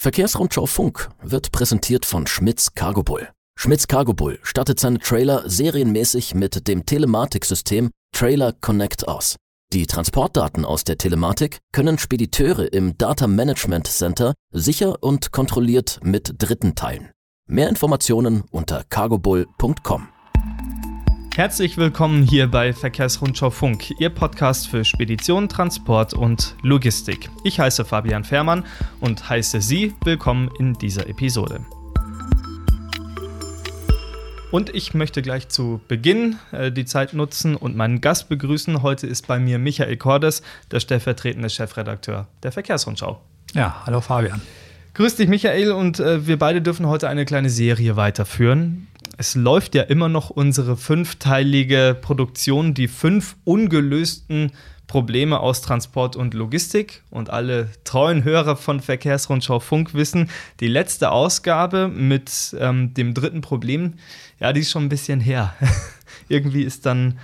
Verkehrsrundschau Funk wird präsentiert von Schmitz Cargo Bull. Schmitz Cargo Bull stattet seine Trailer serienmäßig mit dem Telematiksystem Trailer Connect aus. Die Transportdaten aus der Telematik können Spediteure im Data Management Center sicher und kontrolliert mit Dritten teilen. Mehr Informationen unter cargobull.com. Herzlich willkommen hier bei Verkehrsrundschau Funk, Ihr Podcast für Spedition, Transport und Logistik. Ich heiße Fabian Fährmann und heiße Sie willkommen in dieser Episode. Und ich möchte gleich zu Beginn äh, die Zeit nutzen und meinen Gast begrüßen. Heute ist bei mir Michael Cordes, der stellvertretende Chefredakteur der Verkehrsrundschau. Ja, hallo Fabian. Grüß dich, Michael, und äh, wir beide dürfen heute eine kleine Serie weiterführen. Es läuft ja immer noch unsere fünfteilige Produktion, die fünf ungelösten Probleme aus Transport und Logistik. Und alle treuen Hörer von Verkehrsrundschau Funk wissen, die letzte Ausgabe mit ähm, dem dritten Problem, ja, die ist schon ein bisschen her. Irgendwie ist dann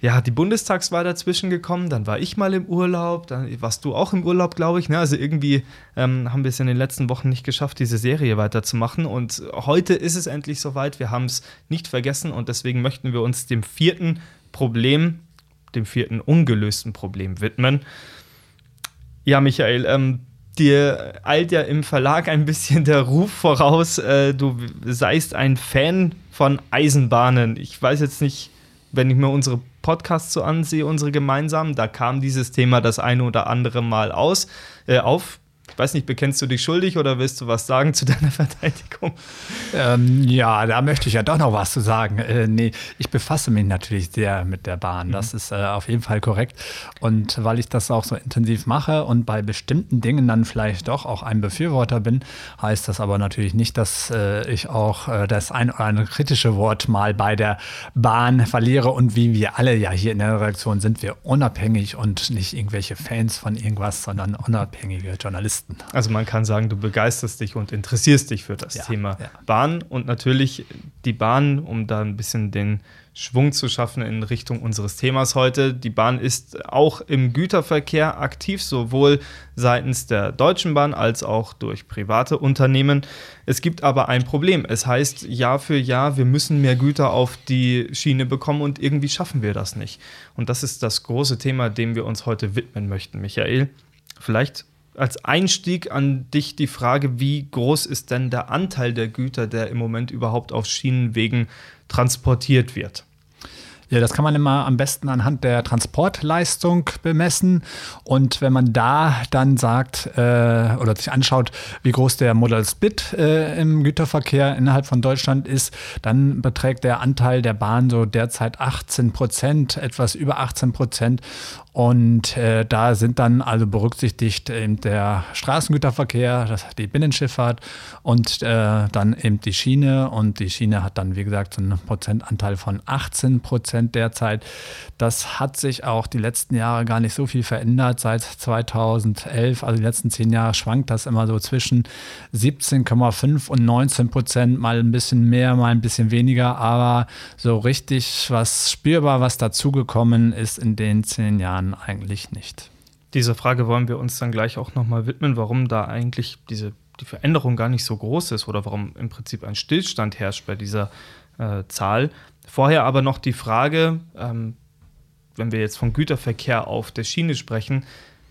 ja, die Bundestagswahl dazwischen gekommen, dann war ich mal im Urlaub, dann warst du auch im Urlaub, glaube ich. Ne? Also irgendwie ähm, haben wir es in den letzten Wochen nicht geschafft, diese Serie weiterzumachen. Und heute ist es endlich soweit. Wir haben es nicht vergessen und deswegen möchten wir uns dem vierten Problem, dem vierten ungelösten Problem widmen. Ja, Michael, ähm, dir eilt ja im Verlag ein bisschen der Ruf voraus, äh, du seist ein Fan von Eisenbahnen. Ich weiß jetzt nicht, wenn ich mir unsere Podcasts so ansehe, unsere gemeinsamen, da kam dieses Thema das eine oder andere Mal aus, äh, auf. Ich weiß nicht, bekennst du dich schuldig oder willst du was sagen zu deiner Verteidigung? Ähm, ja, da möchte ich ja doch noch was zu sagen. Äh, nee, ich befasse mich natürlich sehr mit der Bahn. Mhm. Das ist äh, auf jeden Fall korrekt. Und weil ich das auch so intensiv mache und bei bestimmten Dingen dann vielleicht doch auch ein Befürworter bin, heißt das aber natürlich nicht, dass äh, ich auch äh, das ein oder andere kritische Wort mal bei der Bahn verliere. Und wie wir alle ja hier in der Redaktion sind wir unabhängig und nicht irgendwelche Fans von irgendwas, sondern unabhängige Journalisten. Journalisten. Also man kann sagen, du begeisterst dich und interessierst dich für das ja, Thema ja. Bahn und natürlich die Bahn, um da ein bisschen den Schwung zu schaffen in Richtung unseres Themas heute. Die Bahn ist auch im Güterverkehr aktiv, sowohl seitens der Deutschen Bahn als auch durch private Unternehmen. Es gibt aber ein Problem. Es heißt Jahr für Jahr, wir müssen mehr Güter auf die Schiene bekommen und irgendwie schaffen wir das nicht. Und das ist das große Thema, dem wir uns heute widmen möchten. Michael, vielleicht als Einstieg an dich die Frage, wie groß ist denn der Anteil der Güter, der im Moment überhaupt auf Schienenwegen transportiert wird? Ja, das kann man immer am besten anhand der Transportleistung bemessen. Und wenn man da dann sagt äh, oder sich anschaut, wie groß der Modal Split äh, im Güterverkehr innerhalb von Deutschland ist, dann beträgt der Anteil der Bahn so derzeit 18 Prozent, etwas über 18 Prozent. Und äh, da sind dann also berücksichtigt eben der Straßengüterverkehr, das, die Binnenschifffahrt und äh, dann eben die Schiene. Und die Schiene hat dann, wie gesagt, einen Prozentanteil von 18 Prozent derzeit. Das hat sich auch die letzten Jahre gar nicht so viel verändert. Seit 2011, also die letzten zehn Jahre, schwankt das immer so zwischen 17,5 und 19 Prozent, mal ein bisschen mehr, mal ein bisschen weniger. Aber so richtig was spürbar, was dazugekommen ist in den zehn Jahren, Jahren eigentlich nicht. Diese Frage wollen wir uns dann gleich auch nochmal widmen, warum da eigentlich diese, die Veränderung gar nicht so groß ist oder warum im Prinzip ein Stillstand herrscht bei dieser äh, Zahl. Vorher aber noch die Frage, ähm, wenn wir jetzt vom Güterverkehr auf der Schiene sprechen,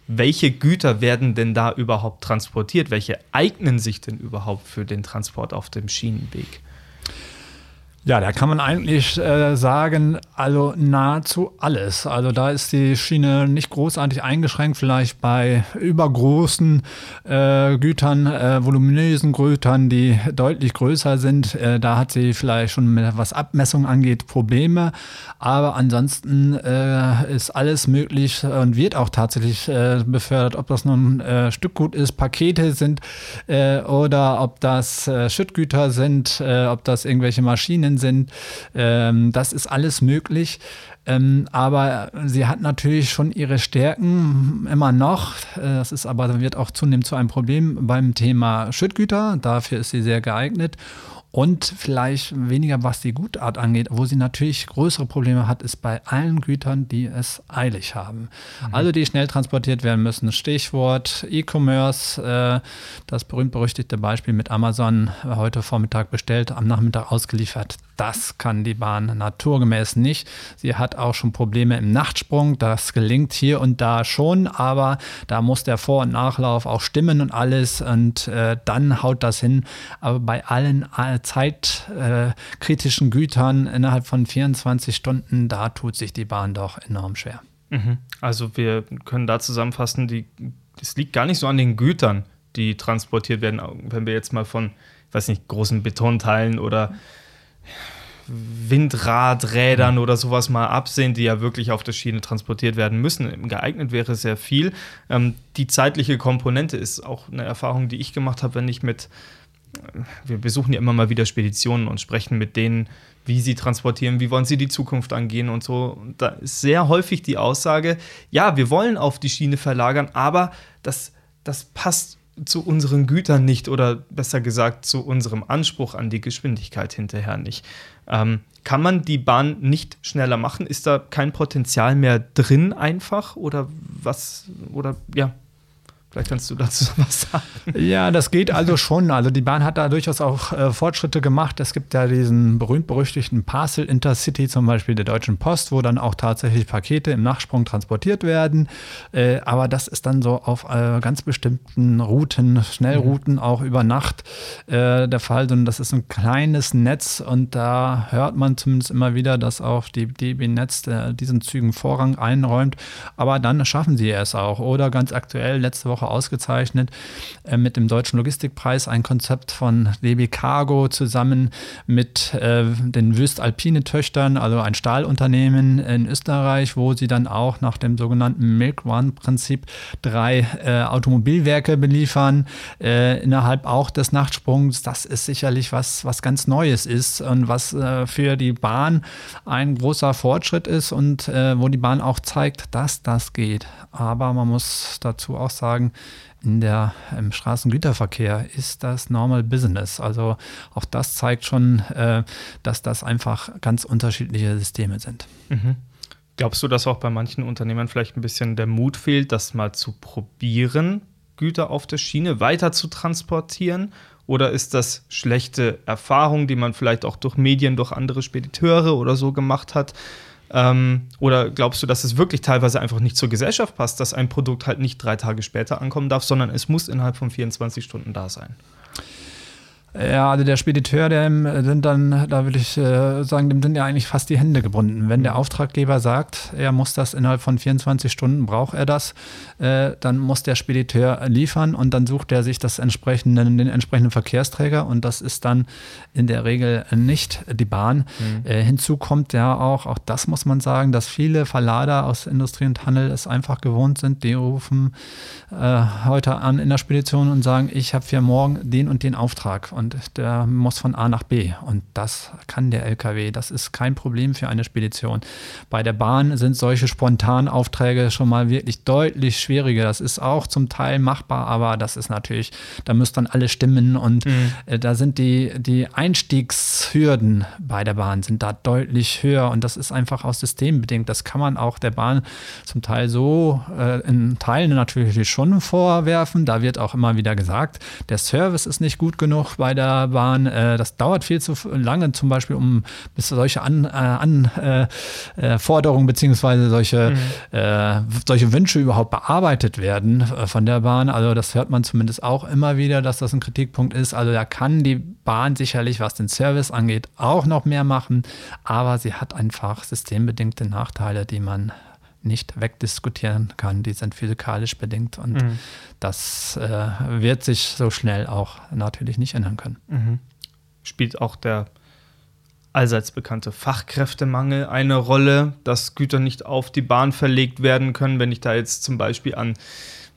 welche Güter werden denn da überhaupt transportiert? Welche eignen sich denn überhaupt für den Transport auf dem Schienenweg? Ja, da kann man eigentlich äh, sagen, also nahezu alles. Also da ist die Schiene nicht großartig eingeschränkt, vielleicht bei übergroßen äh, Gütern, äh, voluminösen Gütern, die deutlich größer sind. Äh, da hat sie vielleicht schon, was Abmessung angeht, Probleme. Aber ansonsten äh, ist alles möglich und wird auch tatsächlich äh, befördert, ob das nun Stückgut ist, Pakete sind oder ob das Schüttgüter sind, ob das irgendwelche Maschinen sind. Ähm, das ist alles möglich. Ähm, aber sie hat natürlich schon ihre Stärken immer noch. Äh, das ist aber wird auch zunehmend zu einem Problem beim Thema Schüttgüter. Dafür ist sie sehr geeignet. Und vielleicht weniger, was die Gutart angeht, wo sie natürlich größere Probleme hat, ist bei allen Gütern, die es eilig haben. Mhm. Also die schnell transportiert werden müssen. Stichwort E-Commerce, äh, das berühmt-berüchtigte Beispiel mit Amazon heute Vormittag bestellt, am Nachmittag ausgeliefert. Das kann die Bahn naturgemäß nicht. Sie hat auch schon Probleme im Nachtsprung. Das gelingt hier und da schon, aber da muss der Vor- und Nachlauf auch stimmen und alles und äh, dann haut das hin. Aber bei allen äh, zeitkritischen äh, Gütern innerhalb von 24 Stunden, da tut sich die Bahn doch enorm schwer. Mhm. Also wir können da zusammenfassen, es liegt gar nicht so an den Gütern, die transportiert werden, wenn wir jetzt mal von, ich weiß nicht, großen Betonteilen oder Windradrädern oder sowas mal absehen, die ja wirklich auf der Schiene transportiert werden müssen. Geeignet wäre sehr viel. Ähm, die zeitliche Komponente ist auch eine Erfahrung, die ich gemacht habe, wenn ich mit, äh, wir besuchen ja immer mal wieder Speditionen und sprechen mit denen, wie sie transportieren, wie wollen sie die Zukunft angehen und so. Und da ist sehr häufig die Aussage, ja, wir wollen auf die Schiene verlagern, aber das, das passt zu unseren Gütern nicht oder besser gesagt zu unserem Anspruch an die Geschwindigkeit hinterher nicht. Ähm, kann man die Bahn nicht schneller machen? Ist da kein Potenzial mehr drin einfach oder was oder ja, Vielleicht kannst du dazu was sagen. Ja, das geht also schon. Also die Bahn hat da durchaus auch äh, Fortschritte gemacht. Es gibt ja diesen berühmt-berüchtigten Parcel Intercity zum Beispiel der Deutschen Post, wo dann auch tatsächlich Pakete im Nachsprung transportiert werden. Äh, aber das ist dann so auf äh, ganz bestimmten Routen, Schnellrouten mhm. auch über Nacht äh, der Fall. Und das ist ein kleines Netz und da hört man zumindest immer wieder, dass auch die DB Netz äh, diesen Zügen Vorrang einräumt. Aber dann schaffen sie es auch. Oder ganz aktuell letzte Woche Woche ausgezeichnet äh, mit dem Deutschen Logistikpreis, ein Konzept von DB Cargo zusammen mit äh, den Wüst-Alpine Töchtern, also ein Stahlunternehmen in Österreich, wo sie dann auch nach dem sogenannten Milk One-Prinzip drei äh, Automobilwerke beliefern, äh, innerhalb auch des Nachtsprungs. Das ist sicherlich was, was ganz Neues ist und was äh, für die Bahn ein großer Fortschritt ist und äh, wo die Bahn auch zeigt, dass das geht. Aber man muss dazu auch sagen, in der, im Straßengüterverkehr ist das Normal Business. Also auch das zeigt schon, äh, dass das einfach ganz unterschiedliche Systeme sind. Mhm. Glaubst du, dass auch bei manchen Unternehmern vielleicht ein bisschen der Mut fehlt, das mal zu probieren, Güter auf der Schiene weiter zu transportieren? Oder ist das schlechte Erfahrung, die man vielleicht auch durch Medien, durch andere Spediteure oder so gemacht hat? Ähm, oder glaubst du, dass es wirklich teilweise einfach nicht zur Gesellschaft passt, dass ein Produkt halt nicht drei Tage später ankommen darf, sondern es muss innerhalb von 24 Stunden da sein? Ja, also der Spediteur, dem sind dann, da würde ich äh, sagen, dem sind ja eigentlich fast die Hände gebunden. Wenn der mhm. Auftraggeber sagt, er muss das innerhalb von 24 Stunden, braucht er das, äh, dann muss der Spediteur liefern und dann sucht er sich das entsprechende, den entsprechenden Verkehrsträger und das ist dann in der Regel nicht die Bahn. Mhm. Äh, hinzu kommt ja auch, auch das muss man sagen, dass viele Verlader aus Industrie und Handel es einfach gewohnt sind, die rufen äh, heute an in der Spedition und sagen, ich habe für morgen den und den Auftrag und der muss von A nach B. Und das kann der LKW. Das ist kein Problem für eine Spedition. Bei der Bahn sind solche Spontanaufträge schon mal wirklich deutlich schwieriger. Das ist auch zum Teil machbar, aber das ist natürlich, da müsst dann alle stimmen und mhm. äh, da sind die, die Einstiegshürden bei der Bahn sind da deutlich höher und das ist einfach auch systembedingt. Das kann man auch der Bahn zum Teil so äh, in Teilen natürlich schon vorwerfen. Da wird auch immer wieder gesagt, der Service ist nicht gut genug bei bei der Bahn. Äh, das dauert viel zu lange, zum Beispiel, um bis solche Anforderungen äh, an, äh, beziehungsweise solche, mhm. Äh, solche Wünsche überhaupt bearbeitet werden äh, von der Bahn. Also das hört man zumindest auch immer wieder, dass das ein Kritikpunkt ist. Also da kann die Bahn sicherlich, was den Service angeht, auch noch mehr machen, aber sie hat einfach systembedingte Nachteile, die man nicht wegdiskutieren kann. Die sind physikalisch bedingt und mhm. das äh, wird sich so schnell auch natürlich nicht ändern können. Mhm. Spielt auch der allseits bekannte Fachkräftemangel eine Rolle, dass Güter nicht auf die Bahn verlegt werden können. Wenn ich da jetzt zum Beispiel an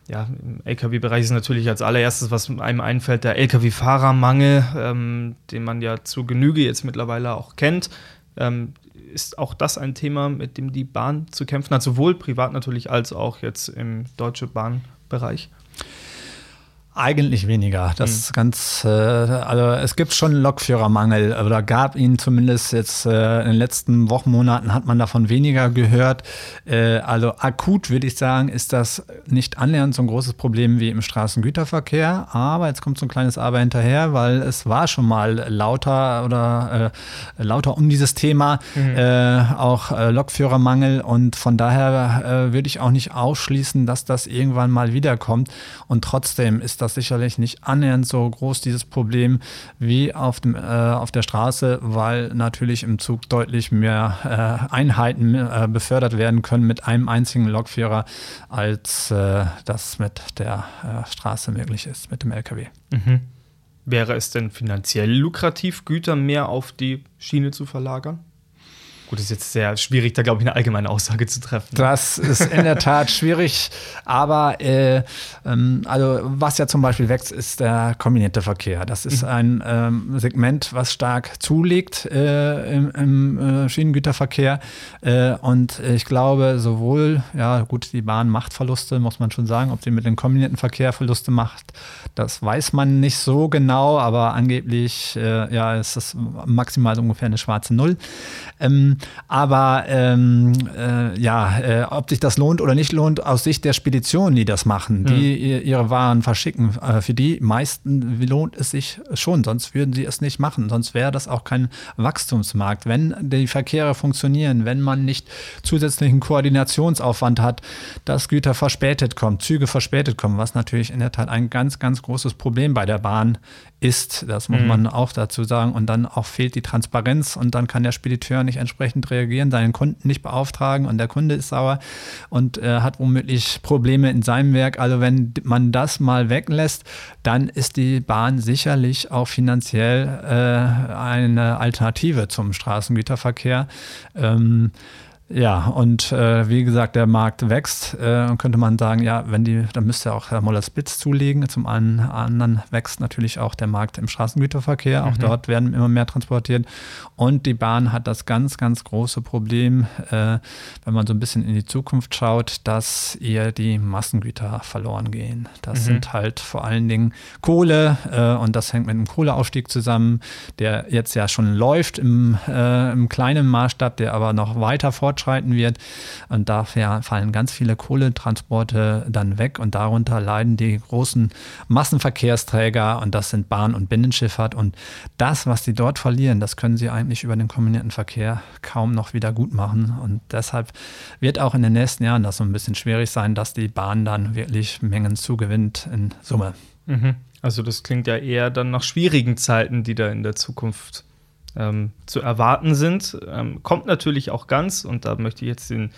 ja, im Lkw-Bereich ist natürlich als allererstes, was einem einfällt, der Lkw-Fahrermangel, ähm, den man ja zu Genüge jetzt mittlerweile auch kennt. Ähm, ist auch das ein Thema, mit dem die Bahn zu kämpfen hat, sowohl privat natürlich als auch jetzt im deutschen Bahnbereich? Eigentlich weniger. Das ist ganz, äh, also es gibt schon Lokführermangel oder gab ihn zumindest jetzt äh, in den letzten Wochen, Monaten hat man davon weniger gehört. Äh, also akut würde ich sagen, ist das nicht annähernd so ein großes Problem wie im Straßengüterverkehr. Aber jetzt kommt so ein kleines Aber hinterher, weil es war schon mal lauter oder äh, lauter um dieses Thema, mhm. Äh, auch äh, Lokführermangel und von daher würde ich auch nicht ausschließen, dass das irgendwann mal wiederkommt. Und trotzdem ist das sicherlich nicht annähernd so groß, dieses Problem, wie auf, dem, äh, auf der Straße, weil natürlich im Zug deutlich mehr äh, Einheiten äh, befördert werden können mit einem einzigen Lokführer, als äh, das mit der äh, Straße möglich ist, mit dem LKW. Mhm. Wäre es denn finanziell lukrativ, Güter mehr auf die Schiene zu verlagern? Gut, ist jetzt sehr schwierig, da glaube ich eine allgemeine Aussage zu treffen. Das ist in der Tat schwierig, aber äh, ähm, also was ja zum Beispiel wächst, ist der kombinierte Verkehr. Das ist mhm. ein ähm, Segment, was stark zulegt äh, im, im äh, Schienengüterverkehr äh, und ich glaube sowohl, ja gut, die Bahn macht Verluste, muss man schon sagen, ob sie mit dem kombinierten Verkehr Verluste macht, das weiß man nicht so genau, aber angeblich äh, ja, ist das maximal ungefähr eine schwarze Null. Ähm, aber ähm, äh, ja, äh, ob sich das lohnt oder nicht lohnt, aus Sicht der Speditionen, die das machen, die mhm. ihre Waren verschicken, äh, für die meisten lohnt es sich schon, sonst würden sie es nicht machen. Sonst wäre das auch kein Wachstumsmarkt. Wenn die Verkehre funktionieren, wenn man nicht zusätzlichen Koordinationsaufwand hat, dass Güter verspätet kommen, Züge verspätet kommen, was natürlich in der Tat ein ganz, ganz großes Problem bei der Bahn ist. Das muss mhm. man auch dazu sagen. Und dann auch fehlt die Transparenz und dann kann der Spediteur nicht entsprechend reagieren, seinen Kunden nicht beauftragen und der Kunde ist sauer und äh, hat womöglich Probleme in seinem Werk. Also wenn man das mal weglässt, dann ist die Bahn sicherlich auch finanziell äh, eine Alternative zum Straßengüterverkehr. Ähm, ja, und äh, wie gesagt, der Markt wächst. Äh, könnte man sagen, ja, wenn die, dann müsste auch Herr Moller-Spitz zulegen. Zum einen, anderen wächst natürlich auch der Markt im Straßengüterverkehr. Auch mhm. dort werden immer mehr transportiert. Und die Bahn hat das ganz, ganz große Problem, äh, wenn man so ein bisschen in die Zukunft schaut, dass ihr die Massengüter verloren gehen. Das mhm. sind halt vor allen Dingen Kohle äh, und das hängt mit dem Kohleausstieg zusammen, der jetzt ja schon läuft im, äh, im kleinen Maßstab, der aber noch weiter fortschreitet fortschreiten wird. Und dafür fallen ganz viele Kohletransporte dann weg und darunter leiden die großen Massenverkehrsträger und das sind Bahn- und Binnenschifffahrt. Und das, was sie dort verlieren, das können sie eigentlich über den kombinierten Verkehr kaum noch wieder gut machen. Und deshalb wird auch in den nächsten Jahren das so ein bisschen schwierig sein, dass die Bahn dann wirklich Mengen zugewinnt in Summe. Mhm. Also das klingt ja eher dann nach schwierigen Zeiten, die da in der Zukunft ähm, zu erwarten sind. Ähm, kommt natürlich auch ganz, und da möchte ich jetzt den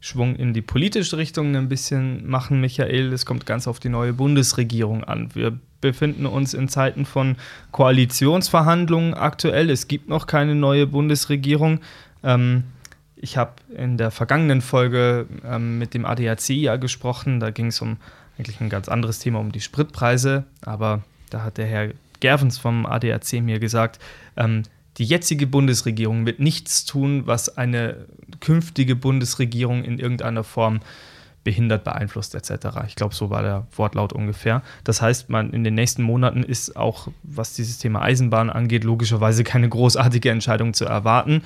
Schwung in die politische Richtung ein bisschen machen, Michael. Es kommt ganz auf die neue Bundesregierung an. Wir befinden uns in Zeiten von Koalitionsverhandlungen aktuell. Es gibt noch keine neue Bundesregierung. Ähm, ich habe in der vergangenen Folge ähm, mit dem ADAC ja gesprochen. Da ging es um eigentlich ein ganz anderes Thema, um die Spritpreise. Aber da hat der Herr Gervens vom ADAC mir gesagt, ähm, die jetzige Bundesregierung wird nichts tun, was eine künftige Bundesregierung in irgendeiner Form behindert, beeinflusst etc. Ich glaube, so war der Wortlaut ungefähr. Das heißt, man in den nächsten Monaten ist auch, was dieses Thema Eisenbahn angeht, logischerweise keine großartige Entscheidung zu erwarten.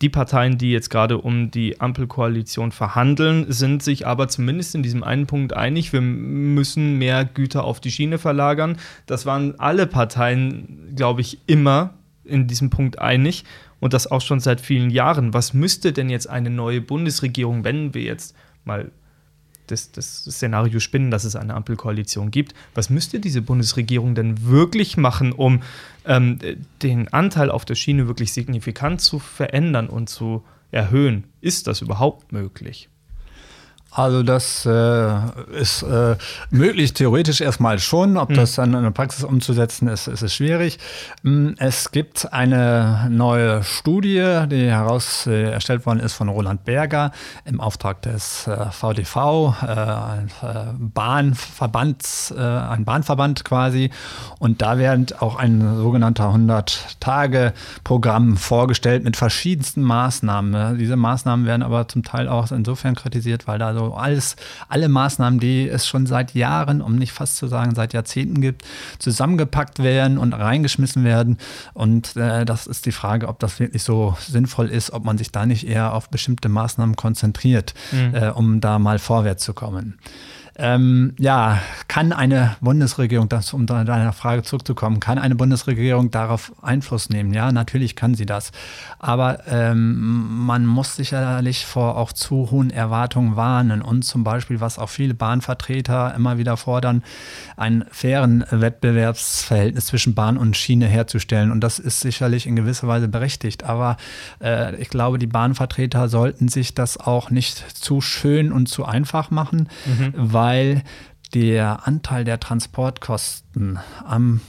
Die Parteien, die jetzt gerade um die Ampelkoalition verhandeln, sind sich aber zumindest in diesem einen Punkt einig, wir müssen mehr Güter auf die Schiene verlagern. Das waren alle Parteien, glaube ich, immer in diesem Punkt einig und das auch schon seit vielen Jahren. Was müsste denn jetzt eine neue Bundesregierung, wenn wir jetzt mal das, das Szenario spinnen, dass es eine Ampelkoalition gibt, was müsste diese Bundesregierung denn wirklich machen, um ähm, den Anteil auf der Schiene wirklich signifikant zu verändern und zu erhöhen? Ist das überhaupt möglich? Also das äh, ist äh, möglich, theoretisch erstmal schon. Ob mhm. das dann in der Praxis umzusetzen ist, ist es schwierig. Hm, es gibt eine neue Studie, die heraus äh, erstellt worden ist von Roland Berger im Auftrag des äh, VDV, äh, ein äh, Bahnverbands, ein Bahnverband quasi. Und da wird auch ein sogenannter 100-Tage-Programm vorgestellt mit verschiedensten Maßnahmen. Diese Maßnahmen werden aber zum Teil auch insofern kritisiert, weil da so wo alles, alle Maßnahmen, die es schon seit Jahren, um nicht fast zu sagen seit Jahrzehnten gibt, zusammengepackt werden und reingeschmissen werden. Und äh, das ist die Frage, ob das wirklich so sinnvoll ist, ob man sich da nicht eher auf bestimmte Maßnahmen konzentriert, mhm. äh, um da mal vorwärts zu kommen. Ähm, ja, kann eine Bundesregierung, das, um deiner Frage zurückzukommen, kann eine Bundesregierung darauf Einfluss nehmen? Ja, natürlich kann sie das. Aber ähm, man muss sicherlich vor auch zu hohen Erwartungen warnen und zum Beispiel, was auch viele Bahnvertreter immer wieder fordern, ein fairen Wettbewerbsverhältnis zwischen Bahn und Schiene herzustellen. Und das ist sicherlich in gewisser Weise berechtigt. Aber äh, ich glaube, die Bahnvertreter sollten sich das auch nicht zu schön und zu einfach machen, mhm. weil weil der Anteil der Transportkosten am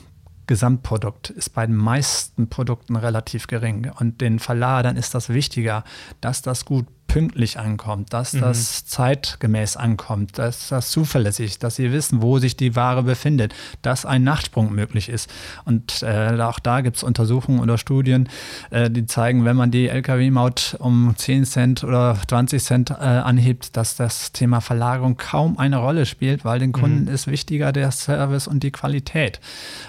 Gesamtprodukt ist bei den meisten Produkten relativ gering. Und den Verladern ist das wichtiger, dass das gut pünktlich ankommt, dass mhm. das zeitgemäß ankommt, dass das zuverlässig ist, dass sie wissen, wo sich die Ware befindet, dass ein Nachtsprung möglich ist. Und äh, auch da gibt es Untersuchungen oder Studien, äh, die zeigen, wenn man die Lkw-Maut um 10 Cent oder 20 Cent äh, anhebt, dass das Thema Verlagerung kaum eine Rolle spielt, weil den Kunden mhm. ist wichtiger der Service und die Qualität.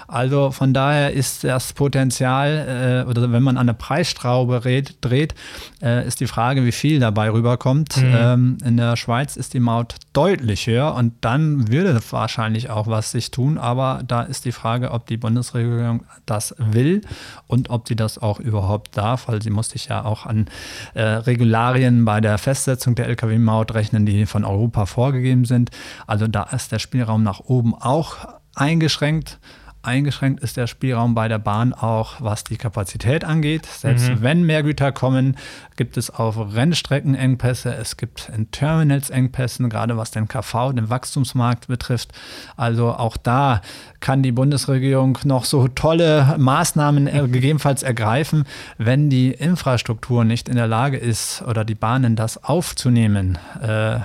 Also von daher ist das Potenzial, äh, oder wenn man an eine Preisstraube dreht, äh, ist die Frage, wie viel da dabei rüberkommt. Mhm. Ähm, in der Schweiz ist die Maut deutlich höher und dann würde wahrscheinlich auch was sich tun. Aber da ist die Frage, ob die Bundesregierung das will und ob sie das auch überhaupt darf, weil sie muss sich ja auch an äh, Regularien bei der Festsetzung der Lkw-Maut rechnen, die von Europa vorgegeben sind. Also da ist der Spielraum nach oben auch eingeschränkt. Eingeschränkt ist der Spielraum bei der Bahn auch, was die Kapazität angeht. Selbst mhm. wenn mehr Güter kommen, gibt es auf Rennstrecken Engpässe, es gibt in Terminals Engpässe, gerade was den KV, den Wachstumsmarkt betrifft. Also auch da kann die Bundesregierung noch so tolle Maßnahmen gegebenenfalls ergreifen, wenn die Infrastruktur nicht in der Lage ist oder die Bahnen das aufzunehmen, äh,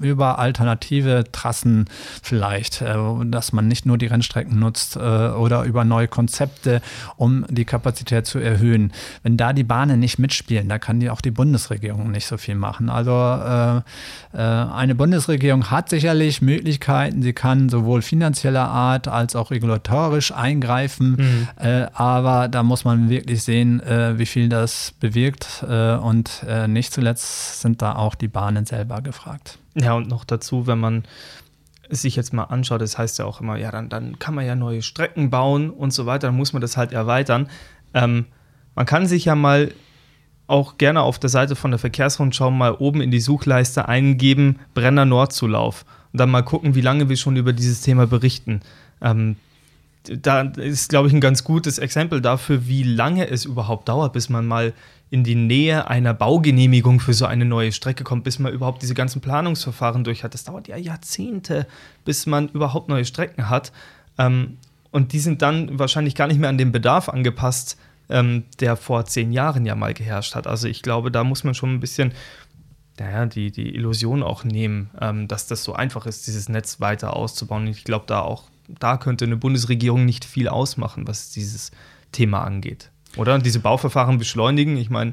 über alternative Trassen vielleicht, äh, dass man nicht nur die Rennstrecken nutzt, äh, oder über neue Konzepte, um die Kapazität zu erhöhen. Wenn da die Bahnen nicht mitspielen, da kann die auch die Bundesregierung nicht so viel machen. Also äh, äh, eine Bundesregierung hat sicherlich Möglichkeiten, sie kann sowohl finanzieller Art als auch regulatorisch eingreifen, mhm. äh, aber da muss man wirklich sehen, äh, wie viel das bewirkt äh, und nicht zuletzt sind da auch die Bahnen selber gefragt. Ja, und noch dazu, wenn man sich jetzt mal anschaut, das heißt ja auch immer, ja, dann, dann kann man ja neue Strecken bauen und so weiter, dann muss man das halt erweitern. Ähm, man kann sich ja mal auch gerne auf der Seite von der Verkehrsrundschau mal oben in die Suchleiste eingeben, Brenner Nordzulauf. Und dann mal gucken, wie lange wir schon über dieses Thema berichten. Ähm, da ist, glaube ich, ein ganz gutes Exempel dafür, wie lange es überhaupt dauert, bis man mal in die Nähe einer Baugenehmigung für so eine neue Strecke kommt, bis man überhaupt diese ganzen Planungsverfahren durch hat. Das dauert ja Jahrzehnte, bis man überhaupt neue Strecken hat. Ähm, und die sind dann wahrscheinlich gar nicht mehr an den Bedarf angepasst, ähm, der vor zehn Jahren ja mal geherrscht hat. Also ich glaube, da muss man schon ein bisschen naja, die, die Illusion auch nehmen, ähm, dass das so einfach ist, dieses Netz weiter auszubauen. Und ich glaube, da auch, da könnte eine Bundesregierung nicht viel ausmachen, was dieses Thema angeht. Oder diese Bauverfahren beschleunigen. Ich meine,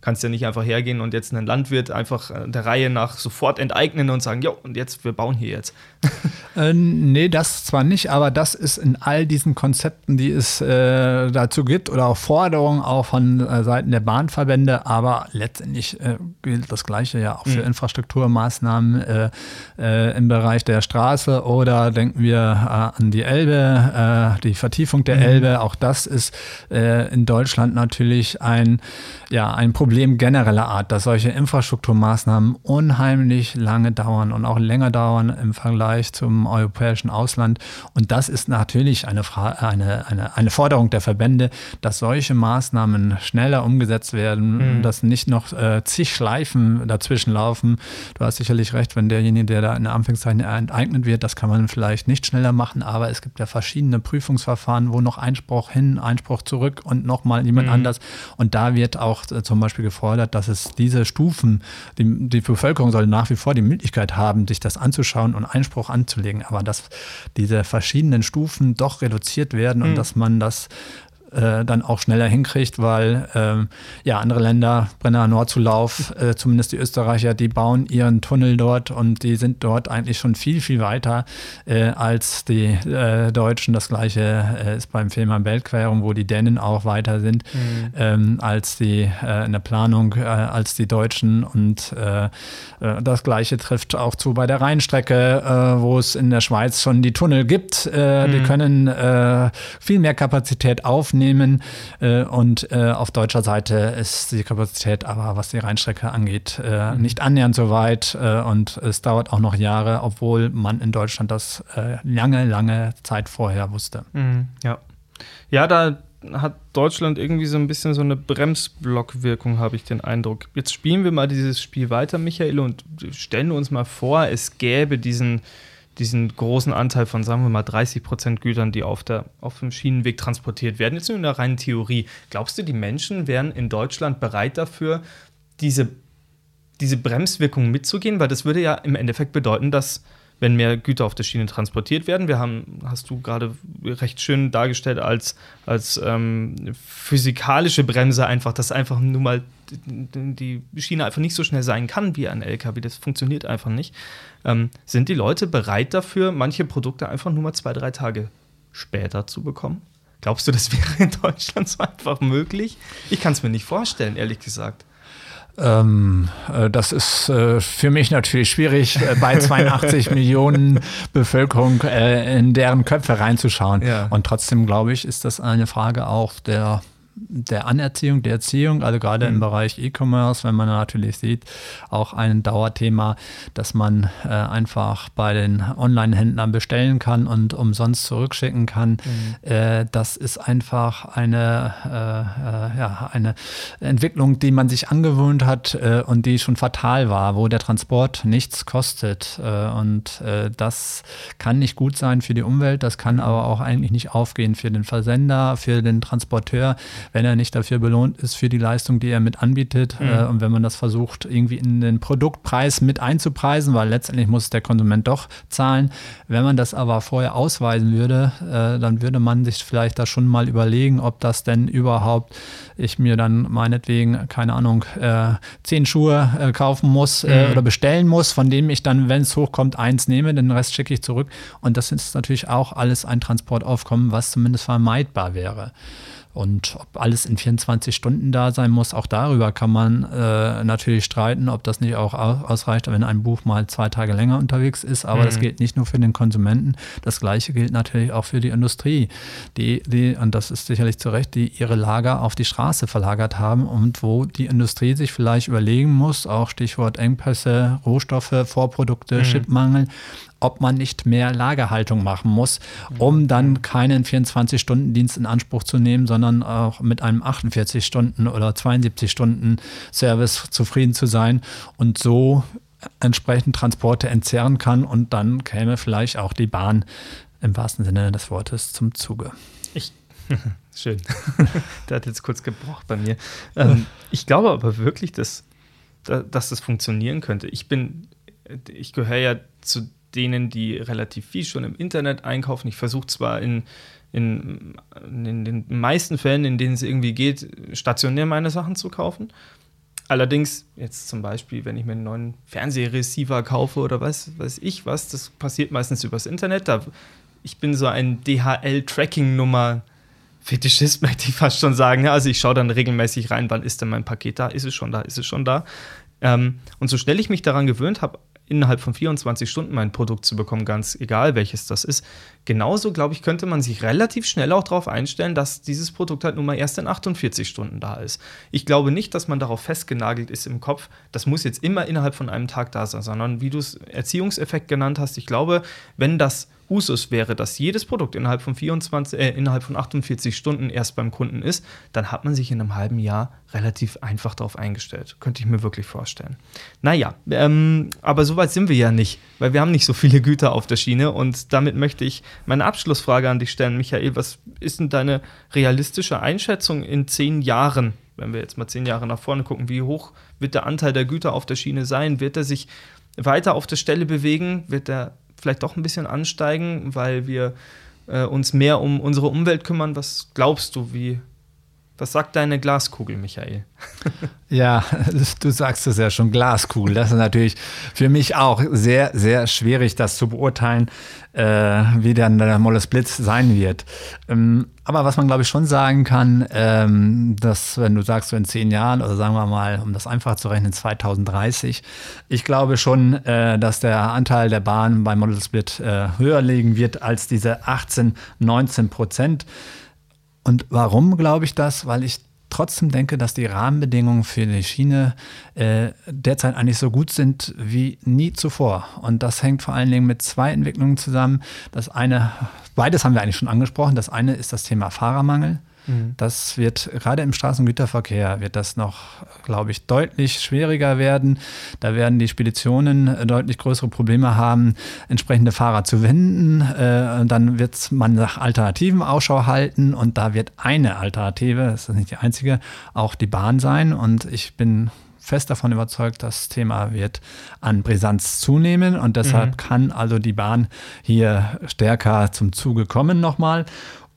kannst ja nicht einfach hergehen und jetzt einen Landwirt einfach äh, der Reihe nach sofort enteignen und sagen, jo, und jetzt, wir bauen hier jetzt. äh, nee, das zwar nicht, aber das ist in all diesen Konzepten, die es äh, dazu gibt oder auch Forderungen auch von äh, Seiten der Bahnverbände, aber letztendlich äh, gilt das Gleiche ja auch für mhm. Infrastrukturmaßnahmen äh, im Bereich der Straße oder denken wir an die Elbe, die Vertiefung der mhm. Elbe, auch das ist in Deutschland natürlich ein, ja, ein Problem Problem genereller Art, dass solche Infrastrukturmaßnahmen unheimlich lange dauern und auch länger dauern im Vergleich zum europäischen Ausland. Und das ist natürlich eine, eine, eine, eine Forderung der Verbände, dass solche Maßnahmen schneller umgesetzt werden, mhm. dass nicht noch äh, zig Schleifen dazwischen laufen. Du hast sicherlich recht, wenn derjenige, der da in Anführungszeichen enteignet wird, das kann man vielleicht nicht schneller machen, aber es gibt ja verschiedene Prüfungsverfahren, wo noch Einspruch hin, Einspruch zurück und nochmal jemand mhm. anders. Und da wird auch äh, zum Beispiel Beispiel gefordert, dass es diese Stufen, die, die Bevölkerung soll nach wie vor die Möglichkeit haben, sich das anzuschauen und Einspruch anzulegen, aber dass diese verschiedenen Stufen doch reduziert werden mhm. und dass man das äh, dann auch schneller hinkriegt, weil ähm, ja andere Länder, Brenner Nordzulauf, äh, zumindest die Österreicher, die bauen ihren Tunnel dort und die sind dort eigentlich schon viel, viel weiter äh, als die äh, Deutschen. Das gleiche äh, ist beim Thema Weltquerung, wo die Dänen auch weiter sind mhm. ähm, als die in der Planung als die Deutschen. Und das gleiche trifft auch zu bei der Rheinstrecke, wo es in der Schweiz schon die Tunnel gibt. Mhm. Die können viel mehr Kapazität aufnehmen und auf deutscher Seite ist die Kapazität aber, was die Rheinstrecke angeht, mhm. nicht annähernd so weit und es dauert auch noch Jahre, obwohl man in Deutschland das lange, lange Zeit vorher wusste. Mhm, ja. Ja, da hat Deutschland irgendwie so ein bisschen so eine Bremsblock-Wirkung, habe ich den Eindruck. Jetzt spielen wir mal dieses Spiel weiter, Michael, und stellen uns mal vor, es gäbe diesen, diesen großen Anteil von, sagen wir mal, 30 Prozent Gütern, die auf, der, auf dem Schienenweg transportiert werden. Jetzt nur in der reinen Theorie. Glaubst du, die Menschen wären in Deutschland bereit dafür, diese, diese Bremswirkung mitzugehen? Weil das würde ja im Endeffekt bedeuten, dass wenn mehr Güter auf der Schiene transportiert werden. Wir haben, hast du gerade recht schön dargestellt, als, als ähm, physikalische Bremse einfach, dass einfach nur mal die Schiene einfach nicht so schnell sein kann wie ein LKW. Das funktioniert einfach nicht. Ähm, sind die Leute bereit dafür, manche Produkte einfach nur mal zwei, drei Tage später zu bekommen? Glaubst du, das wäre in Deutschland so einfach möglich? Ich kann es mir nicht vorstellen, ehrlich gesagt. Ähm, äh, das ist äh, für mich natürlich schwierig, äh, bei 82 Millionen Bevölkerung in deren Köpfe reinzuschauen. Ja. Und trotzdem, glaube ich, ist das eine Frage auch der der Anerziehung, der Erziehung, also gerade mhm. im Bereich E-Commerce, wenn man natürlich sieht, auch ein Dauerthema, dass man äh, einfach bei den Online-Händlern bestellen kann und umsonst zurückschicken kann. Mhm. Äh, das ist einfach eine, äh, äh ja, eine Entwicklung, die man sich angewöhnt hat äh, und die schon fatal war, wo der Transport nichts kostet. Äh, und das kann nicht gut sein für die Umwelt, das kann aber auch eigentlich nicht aufgehen für den Versender, für den Transporteur wenn er nicht dafür belohnt ist für die Leistung, die er mit anbietet. Mhm. Äh, und wenn man das versucht, irgendwie in den Produktpreis mit einzupreisen, weil letztendlich muss der Konsument doch zahlen. Wenn man das aber vorher ausweisen würde, äh, dann würde man sich vielleicht da schon mal überlegen, ob das denn überhaupt ich mir dann meinetwegen, keine Ahnung, äh, zehn Schuhe äh, kaufen muss äh, mhm. oder bestellen muss, von dem ich dann, wenn es hochkommt, eins nehme, den Rest schicke ich zurück. Und das ist natürlich auch alles ein Transportaufkommen, was zumindest vermeidbar wäre. Und ob alles in 24 Stunden da sein muss, auch darüber kann man äh, natürlich streiten, ob das nicht auch ausreicht, wenn ein Buch mal zwei Tage länger unterwegs ist. Aber mhm. das gilt nicht nur für den Konsumenten, das Gleiche gilt natürlich auch für die Industrie, die, die, und das ist sicherlich zu Recht, die ihre Lager auf die Straße verlagert haben und wo die Industrie sich vielleicht überlegen muss, auch Stichwort Engpässe, Rohstoffe, Vorprodukte, mhm. Chipmangel, ob man nicht mehr Lagerhaltung machen muss, um dann keinen 24-Stunden-Dienst in Anspruch zu nehmen, sondern auch mit einem 48-Stunden- oder 72-Stunden-Service zufrieden zu sein und so entsprechend Transporte entzerren kann und dann käme vielleicht auch die Bahn im wahrsten Sinne des Wortes zum Zuge. Ich Schön. Der hat jetzt kurz gebraucht bei mir. Ähm, ich glaube aber wirklich, dass, dass das funktionieren könnte. Ich bin, ich gehöre ja zu denen, die relativ viel schon im Internet einkaufen. Ich versuche zwar in, in, in, den meisten Fällen, in denen es irgendwie geht, stationär meine Sachen zu kaufen. Allerdings, jetzt zum Beispiel, wenn ich mir einen neuen Fernsehreceiver kaufe oder was weiß ich was, das passiert meistens übers Internet. Da, ich bin so ein DHL-Tracking-Nummer. Fetischist möchte ich fast schon sagen. Also ich schaue dann regelmäßig rein, wann ist denn mein Paket da? Ist es schon da? Ist es schon da? Ähm, und so schnell ich mich daran gewöhnt habe, innerhalb von 24 Stunden mein Produkt zu bekommen, ganz egal welches das ist. Genauso, glaube ich, könnte man sich relativ schnell auch darauf einstellen, dass dieses Produkt halt nun mal erst in 48 Stunden da ist. Ich glaube nicht, dass man darauf festgenagelt ist im Kopf, das muss jetzt immer innerhalb von einem Tag da sein, sondern wie du es Erziehungseffekt genannt hast, ich glaube, wenn das Usus wäre, dass jedes Produkt innerhalb von 24, äh, innerhalb von 48 Stunden erst beim Kunden ist, dann hat man sich in einem halben Jahr relativ einfach darauf eingestellt. Könnte ich mir wirklich vorstellen. Naja, ähm, aber so weit sind wir ja nicht, weil wir haben nicht so viele Güter auf der Schiene und damit möchte ich meine Abschlussfrage an dich stellen, Michael. Was ist denn deine realistische Einschätzung in zehn Jahren? Wenn wir jetzt mal zehn Jahre nach vorne gucken, wie hoch wird der Anteil der Güter auf der Schiene sein? Wird er sich weiter auf der Stelle bewegen? Wird er vielleicht doch ein bisschen ansteigen, weil wir äh, uns mehr um unsere Umwelt kümmern. Was glaubst du, wie was sagt deine Glaskugel, Michael? ja, du sagst es ja schon, Glaskugel. Das ist natürlich für mich auch sehr, sehr schwierig, das zu beurteilen, äh, wie dann der Molles Blitz sein wird. Ähm, aber was man, glaube ich, schon sagen kann, ähm, dass, wenn du sagst, so in zehn Jahren oder sagen wir mal, um das einfach zu rechnen, 2030, ich glaube schon, äh, dass der Anteil der Bahn beim Model Split äh, höher liegen wird als diese 18, 19 Prozent. Und warum glaube ich das? Weil ich trotzdem denke, dass die Rahmenbedingungen für die Schiene äh, derzeit eigentlich so gut sind wie nie zuvor. Und das hängt vor allen Dingen mit zwei Entwicklungen zusammen. Das eine, beides haben wir eigentlich schon angesprochen. Das eine ist das Thema Fahrermangel. Mhm. Das wird gerade im Straßengüterverkehr wird das noch, glaube ich, deutlich schwieriger werden. Da werden die Speditionen deutlich größere Probleme haben, entsprechende Fahrer zu finden. Äh, dann wird man nach Alternativen Ausschau halten und da wird eine Alternative, das ist nicht die einzige, auch die Bahn sein. Und ich bin fest davon überzeugt, das Thema wird an Brisanz zunehmen und deshalb mhm. kann also die Bahn hier stärker zum Zuge kommen nochmal.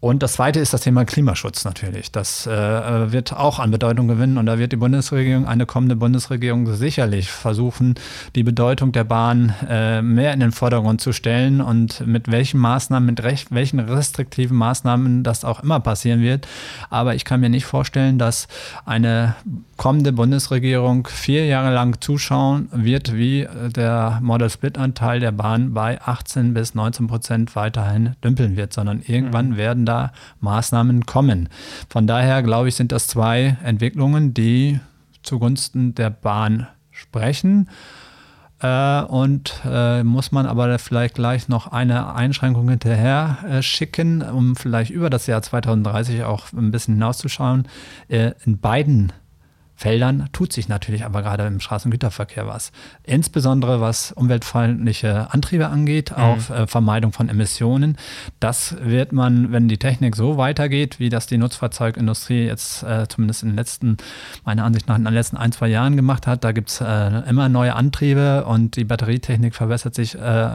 Und das Zweite ist das Thema Klimaschutz natürlich. Das äh, wird auch an Bedeutung gewinnen und da wird die Bundesregierung, eine kommende Bundesregierung sicherlich versuchen, die Bedeutung der Bahn äh, mehr in den Vordergrund zu stellen und mit welchen Maßnahmen, mit recht, welchen restriktiven Maßnahmen das auch immer passieren wird. Aber ich kann mir nicht vorstellen, dass eine kommende Bundesregierung vier Jahre lang zuschauen wird, wie der Model Split Anteil der Bahn bei 18 bis 19 Prozent weiterhin dümpeln wird, sondern irgendwann mhm. werden da da Maßnahmen kommen. Von daher glaube ich, sind das zwei Entwicklungen, die zugunsten der Bahn sprechen. Äh, und äh, muss man aber vielleicht gleich noch eine Einschränkung hinterher äh, schicken, um vielleicht über das Jahr 2030 auch ein bisschen hinauszuschauen. Äh, in beiden Feldern tut sich natürlich aber gerade im Straßengüterverkehr was. Insbesondere was umweltfreundliche Antriebe angeht, mhm. auf äh, Vermeidung von Emissionen. Das wird man, wenn die Technik so weitergeht, wie das die Nutzfahrzeugindustrie jetzt äh, zumindest in den letzten, meiner Ansicht nach, in den letzten ein, zwei Jahren gemacht hat, da gibt es äh, immer neue Antriebe und die Batterietechnik verbessert sich äh,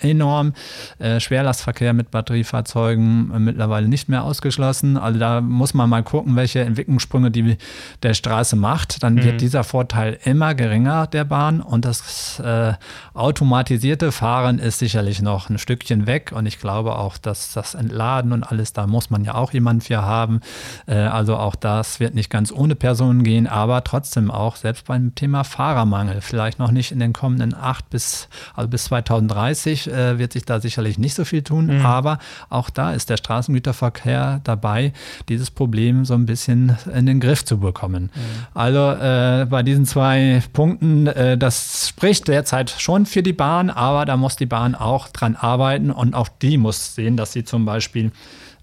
enorm. Äh, Schwerlastverkehr mit Batteriefahrzeugen äh, mittlerweile nicht mehr ausgeschlossen. Also da muss man mal gucken, welche Entwicklungssprünge die der Straße macht, dann mhm. wird dieser Vorteil immer geringer der Bahn und das äh, automatisierte Fahren ist sicherlich noch ein Stückchen weg und ich glaube auch, dass das Entladen und alles, da muss man ja auch jemanden für haben. Äh, also auch das wird nicht ganz ohne Personen gehen, aber trotzdem auch selbst beim Thema Fahrermangel, vielleicht noch nicht in den kommenden acht bis, also bis 2030 äh, wird sich da sicherlich nicht so viel tun, mhm. aber auch da ist der Straßengüterverkehr dabei, dieses Problem so ein bisschen in den Griff zu bekommen. Mhm. Also äh, bei diesen zwei Punkten, äh, das spricht derzeit schon für die Bahn, aber da muss die Bahn auch dran arbeiten und auch die muss sehen, dass sie zum Beispiel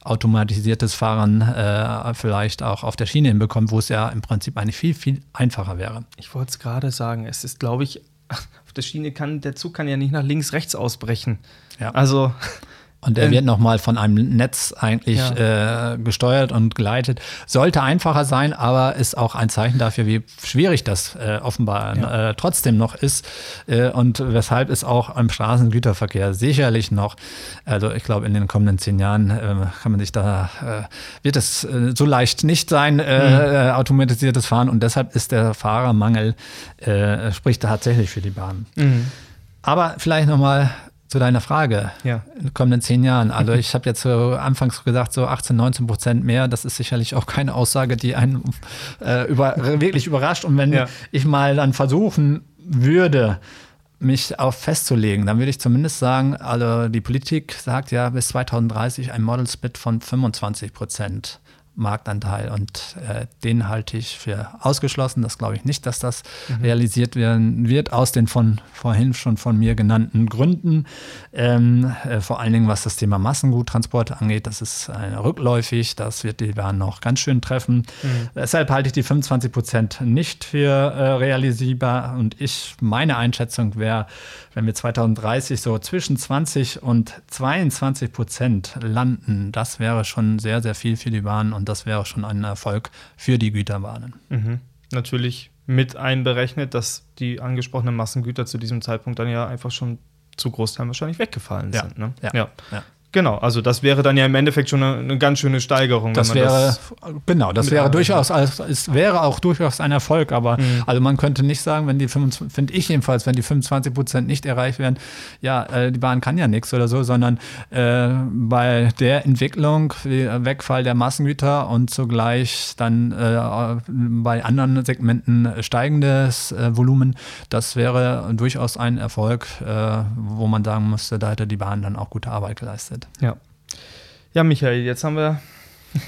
automatisiertes Fahren äh, vielleicht auch auf der Schiene hinbekommt, wo es ja im Prinzip eigentlich viel, viel einfacher wäre. Ich wollte es gerade sagen, es ist, glaube ich, auf der Schiene kann, der Zug kann ja nicht nach links, rechts ausbrechen. Ja. Also und der ähm, wird nochmal von einem Netz eigentlich ja. äh, gesteuert und geleitet. Sollte einfacher sein, aber ist auch ein Zeichen dafür, wie schwierig das äh, offenbar ja. äh, trotzdem noch ist. Äh, und weshalb es auch im Straßengüterverkehr sicherlich noch, also ich glaube, in den kommenden zehn Jahren äh, kann man sich da, äh, wird es so leicht nicht sein, mhm. automatisiertes Fahren. Und deshalb ist der Fahrermangel, spricht tatsächlich für die Bahn. Mhm. Aber vielleicht nochmal zu deiner Frage ja. in den kommenden zehn Jahren. Also ich habe jetzt so anfangs gesagt, so 18, 19 Prozent mehr. Das ist sicherlich auch keine Aussage, die einen äh, über, wirklich überrascht. Und wenn ja. ich mal dann versuchen würde, mich auf festzulegen, dann würde ich zumindest sagen, also die Politik sagt ja bis 2030 ein Model Split von 25 Prozent. Marktanteil und äh, den halte ich für ausgeschlossen. Das glaube ich nicht, dass das mhm. realisiert werden wird, aus den von vorhin schon von mir genannten Gründen. Ähm, äh, vor allen Dingen, was das Thema Massenguttransporte angeht, das ist äh, rückläufig, das wird die Bahn noch ganz schön treffen. Mhm. Deshalb halte ich die 25 Prozent nicht für äh, realisierbar und ich, meine Einschätzung wäre, wenn wir 2030 so zwischen 20 und 22 Prozent landen, das wäre schon sehr, sehr viel für die Bahn und das wäre schon ein Erfolg für die Güterbahnen. Mhm. Natürlich mit einberechnet, dass die angesprochenen Massengüter zu diesem Zeitpunkt dann ja einfach schon zu Großteil wahrscheinlich weggefallen ja. sind. Ne? Ja. ja. ja. Genau, also das wäre dann ja im Endeffekt schon eine, eine ganz schöne Steigerung. Das wäre, das genau, das wäre durchaus, also es wäre auch durchaus ein Erfolg, aber mhm. also man könnte nicht sagen, wenn die 25, finde ich jedenfalls, wenn die 25 Prozent nicht erreicht werden, ja, äh, die Bahn kann ja nichts oder so, sondern äh, bei der Entwicklung, Wegfall der Massengüter und zugleich dann äh, bei anderen Segmenten steigendes äh, Volumen, das wäre durchaus ein Erfolg, äh, wo man sagen müsste, da hätte die Bahn dann auch gute Arbeit geleistet wird. Ja. Ja, Michael, jetzt haben wir.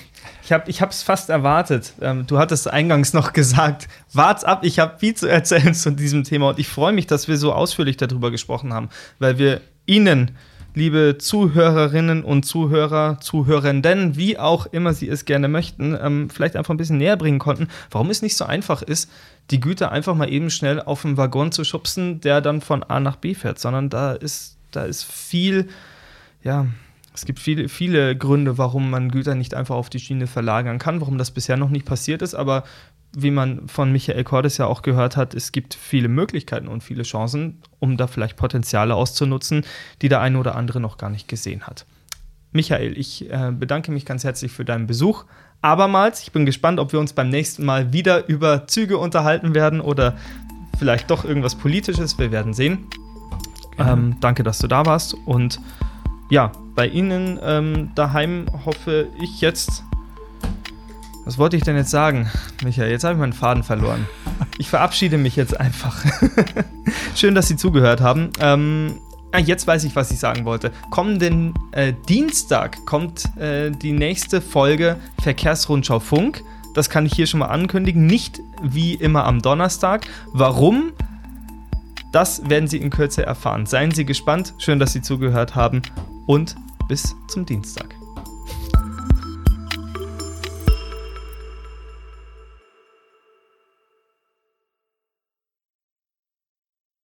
Ich habe es fast erwartet. Ähm, du hattest eingangs noch gesagt, wart's ab, ich habe viel zu erzählen zu diesem Thema und ich freue mich, dass wir so ausführlich darüber gesprochen haben, weil wir Ihnen, liebe Zuhörerinnen und Zuhörer, Zuhörenden, wie auch immer Sie es gerne möchten, ähm, vielleicht einfach ein bisschen näher bringen konnten, warum es nicht so einfach ist, die Güter einfach mal eben schnell auf den Waggon zu schubsen, der dann von A nach B fährt, sondern da ist, da ist viel ja, es gibt viele, viele Gründe, warum man Güter nicht einfach auf die Schiene verlagern kann, warum das bisher noch nicht passiert ist, aber wie man von Michael Cordes ja auch gehört hat, es gibt viele Möglichkeiten und viele Chancen, um da vielleicht Potenziale auszunutzen, die der eine oder andere noch gar nicht gesehen hat. Michael, ich äh, bedanke mich ganz herzlich für deinen Besuch. Abermals, ich bin gespannt, ob wir uns beim nächsten Mal wieder über Züge unterhalten werden oder vielleicht doch irgendwas Politisches. Wir werden sehen. Ähm, danke, dass du da warst und ja, bei Ihnen ähm, daheim hoffe ich jetzt. Was wollte ich denn jetzt sagen, Michael? Jetzt habe ich meinen Faden verloren. Ich verabschiede mich jetzt einfach. Schön, dass Sie zugehört haben. Ähm, ah, jetzt weiß ich, was ich sagen wollte. Kommenden äh, Dienstag kommt äh, die nächste Folge Verkehrsrundschau Funk. Das kann ich hier schon mal ankündigen. Nicht wie immer am Donnerstag. Warum? Das werden Sie in Kürze erfahren. Seien Sie gespannt. Schön, dass Sie zugehört haben und bis zum Dienstag.